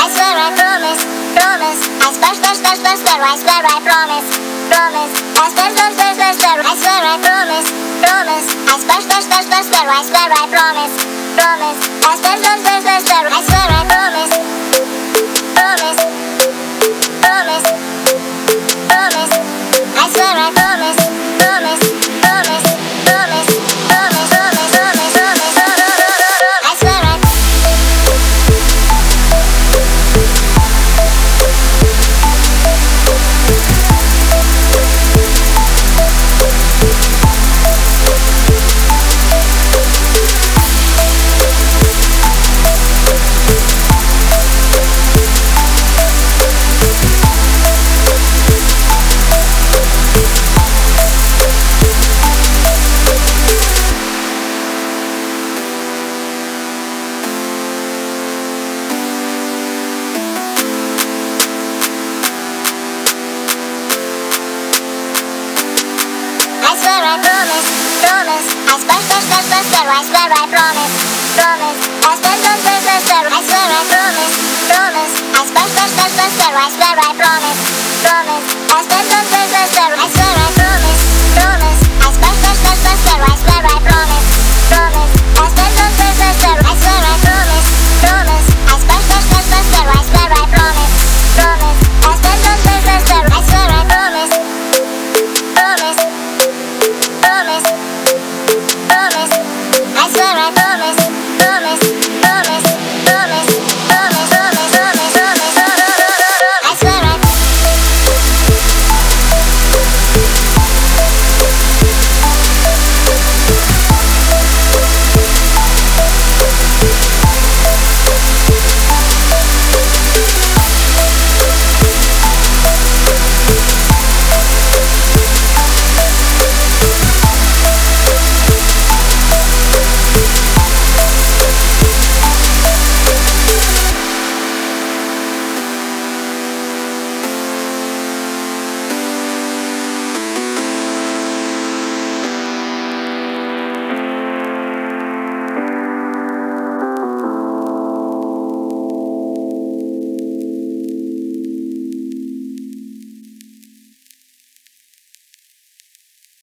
I swear I promise, promise. I swear, swear, swear, swear, swear. I swear I promise, promise. I swear, swear, swear, swear, swear. I swear I promise, promise. I swear, swear, swear, swear, swear. I swear I promise, promise. I swear, swear, swear, swear, swear. I swear. Swear I promise, promise. I swear, swear, swear, swear, swear. I swear I promise, promise. I swear, swear, swear, swear, swear. I swear I promise, promise. I swear, swear, swear, swear, swear. I swear I promise, promise. I swear, swear, swear, swear, swear. I swear I promise, promise. that's